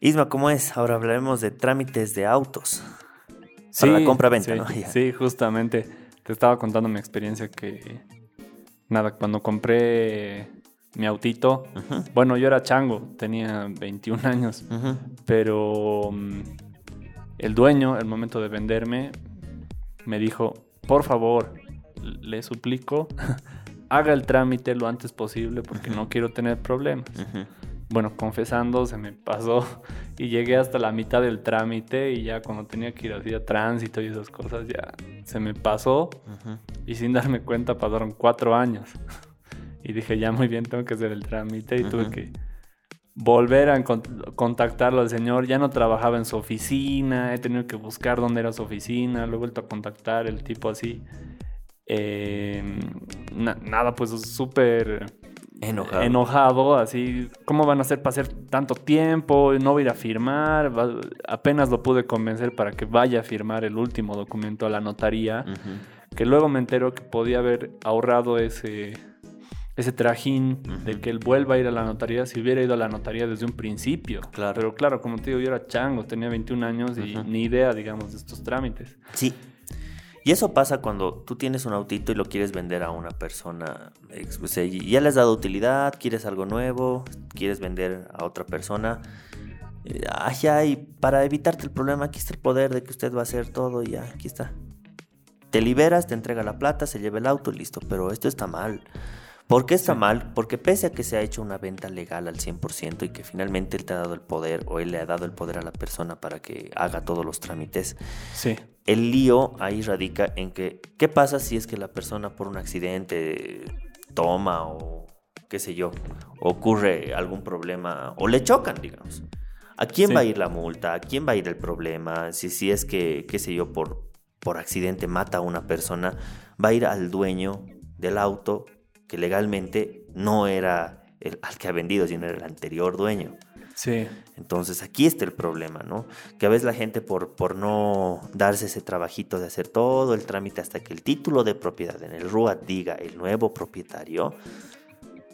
Isma, ¿cómo es? Ahora hablaremos de trámites de autos. Para la compra-venta, sí, ¿no? Ya. Sí, justamente. Te estaba contando mi experiencia que, nada, cuando compré mi autito, bueno, yo era chango, tenía 21 años, pero mm, el dueño, al momento de venderme, me dijo, por favor, le suplico, haga el trámite lo antes posible porque no quiero tener problemas. Bueno, confesando, se me pasó y llegué hasta la mitad del trámite y ya cuando tenía que ir así a tránsito y esas cosas, ya se me pasó y sin darme cuenta pasaron cuatro años. Y dije, ya muy bien, tengo que hacer el trámite y tuve que volver a contactarlo al señor. Ya no trabajaba en su oficina, he tenido que buscar dónde era su oficina, lo he vuelto a contactar, el tipo así. Eh, na- nada, pues súper Enojado. enojado, así, ¿cómo van a hacer para hacer tanto tiempo? No voy a ir a firmar. Va- apenas lo pude convencer para que vaya a firmar el último documento a la notaría, que luego me entero que podía haber ahorrado ese, ese trajín de que él vuelva a ir a la notaría si hubiera ido a la notaría desde un principio. Claro. Pero claro, como te digo, yo era chango, tenía 21 años y ni idea, digamos, de estos trámites. Sí. Y eso pasa cuando tú tienes un autito y lo quieres vender a una persona. ya le has dado utilidad, quieres algo nuevo, quieres vender a otra persona. Ah, ya, para evitarte el problema, aquí está el poder de que usted va a hacer todo y ya, aquí está. Te liberas, te entrega la plata, se lleva el auto listo. Pero esto está mal. ¿Por qué está Sí. mal? Porque pese a que se ha hecho una venta legal al 100% y que finalmente él te ha dado el poder o él le ha dado el poder a la persona para que haga todos los trámites, Sí. el lío ahí radica en que, ¿qué pasa si es que la persona por un accidente toma o qué sé yo, ocurre algún problema o le chocan, digamos? ¿A quién Sí. va a ir la multa? ¿A quién va a ir el problema? Si, si es que, qué sé yo, por, por accidente mata a una persona, va a ir al dueño del auto que legalmente no era el, al que ha vendido, sino era el anterior dueño. Sí. Entonces aquí está el problema, ¿no? Que a veces la gente por, por no darse ese trabajito de hacer todo el trámite hasta que el título de propiedad en el RUAT diga el nuevo propietario,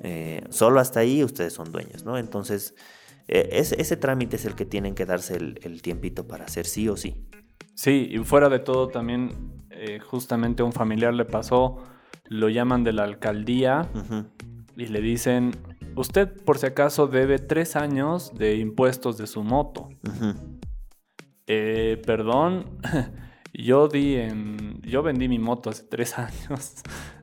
eh, solo hasta ahí ustedes son dueños, ¿no? Entonces eh, ese, ese trámite es el que tienen que darse el, el tiempito para hacer sí o sí. Sí, y fuera de todo también, eh, justamente a un familiar le pasó, lo llaman de la alcaldía y le dicen, usted por si acaso debe tres años de impuestos de su moto. Eh, perdón, yo di en, yo vendí mi moto hace tres años.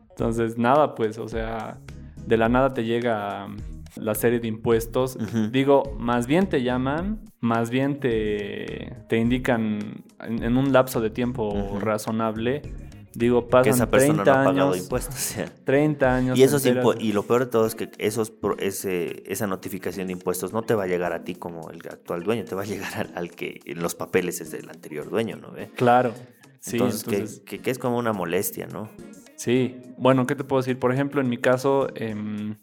Entonces, nada, pues, o sea, de la nada te llega la serie de impuestos. Digo, más bien te llaman, más bien te, te indican en, en un lapso de tiempo razonable. Digo, Que pasan esa persona 30 no ha pagado años. impuestos. o sea. 30 años. Y, esos y lo peor de todo es que esos, ese, esa notificación de impuestos no te va a llegar a ti como el actual dueño, te va a llegar al, al que en los papeles es del anterior dueño, ¿no ve? Claro. Sí, entonces, que- entonces Que, que es como una molestia, ¿no? Sí, bueno, ¿qué te puedo decir? Por ejemplo, en mi caso, em,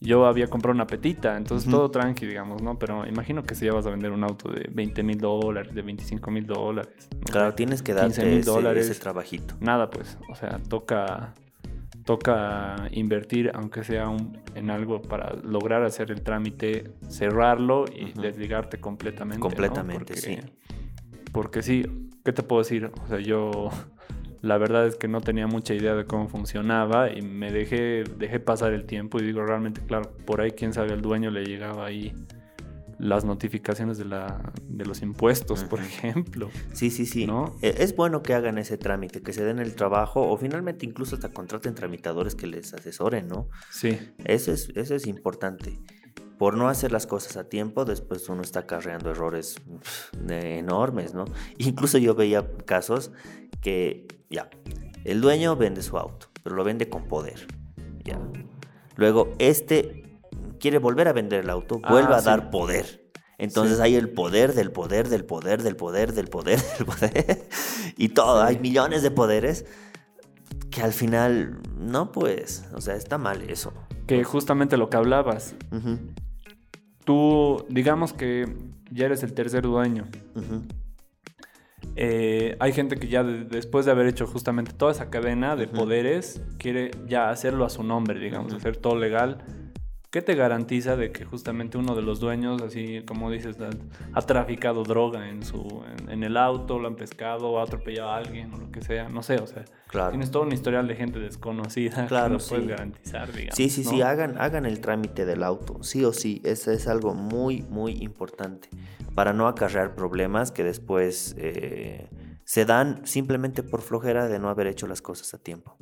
yo había comprado una petita, entonces todo tranqui, digamos, ¿no? Pero imagino que si ya vas a vender un auto de 20 mil dólares, de 25 mil dólares. Claro, tienes que 15 darte mil ese, dólares. ese trabajito. Nada, pues, o sea, toca, toca invertir, aunque sea un- en algo para lograr hacer el trámite, cerrarlo y desligarte completamente. ¿no? Completamente, Porque- sí. Porque sí, ¿qué te puedo decir? O sea, yo la verdad es que no tenía mucha idea de cómo funcionaba y me dejé, dejé pasar el tiempo y digo, realmente, claro, por ahí quién sabe, al dueño le llegaba ahí las notificaciones de, la, de los impuestos, por ejemplo. Sí, sí, sí. ¿No? E- Es bueno que hagan ese trámite, que se den el trabajo o finalmente incluso hasta contraten tramitadores que les asesoren, ¿no? Sí, Eso es, eso es importante. Por no hacer las cosas a tiempo, después uno está acarreando errores de- enormes, ¿no? Incluso yo veía casos que, ya, el dueño vende su auto, pero lo vende con poder, ya. Luego, este quiere volver a vender el auto, Ah, vuelve a sí. dar poder. Entonces Sí. hay el poder del poder del poder del poder del poder del poder y todo, Sí. hay millones de poderes que al final, no pues, o sea, está mal eso. que justamente lo que hablabas, Ujú, tú digamos que ya eres el tercer dueño. ujú. Eh, hay gente que ya de- después de haber hecho justamente toda esa cadena de Ujú. poderes, quiere ya hacerlo a su nombre, digamos, Ujú. hacer todo legal. ¿Qué te garantiza de que justamente uno de los dueños, así como dices, ha, traficado droga en su en, el auto, lo han pescado, ha atropellado a alguien o lo que sea? No sé, o sea, tienes todo un historial de gente desconocida claro, que no puedes garantizar, digamos. Sí, sí, sí, hagan, hagan el trámite del auto, sí o sí, eso es algo muy, muy importante para no acarrear problemas que después eh, se dan simplemente por flojera de no haber hecho las cosas a tiempo.